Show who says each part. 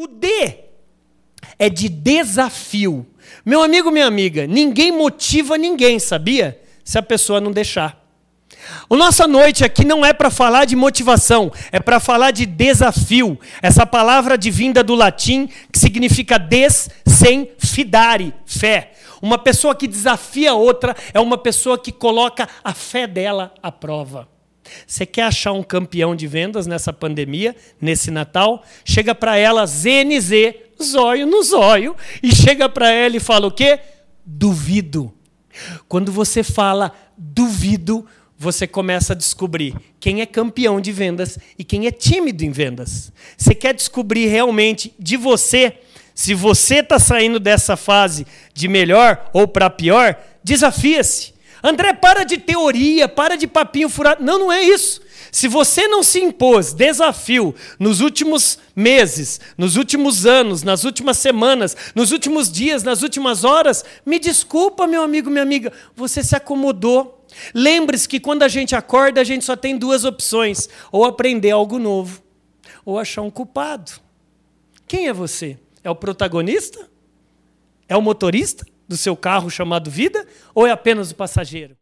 Speaker 1: O D é de desafio. Meu amigo, minha amiga, ninguém motiva ninguém, sabia? Se a pessoa não deixar. A nossa noite aqui não é para falar de motivação, é para falar de desafio. Essa palavra de vinda do latim que significa des sem fidare, fé. Uma pessoa que desafia outra é uma pessoa que coloca a fé dela à prova. Você quer achar um campeão de vendas nessa pandemia, nesse Natal? Chega para ela ZNZ, zóio no zóio, e chega para ela e fala o quê? Duvido. Quando você fala duvido, você começa a descobrir quem é campeão de vendas e quem é tímido em vendas. Você quer descobrir realmente de você, se você está saindo dessa fase de melhor ou para pior, desafia-se. André, para de teoria, para de papinho furado. Não, não é isso. Se você não se impôs desafio nos últimos meses, nos últimos anos, nas últimas semanas, nos últimos dias, nas últimas horas, me desculpa, meu amigo, minha amiga, você se acomodou. Lembre-se que quando a gente acorda, a gente só tem duas opções: ou aprender algo novo, ou achar um culpado. Quem é você? É o protagonista? É o motorista do seu carro chamado vida? Ou é apenas o passageiro?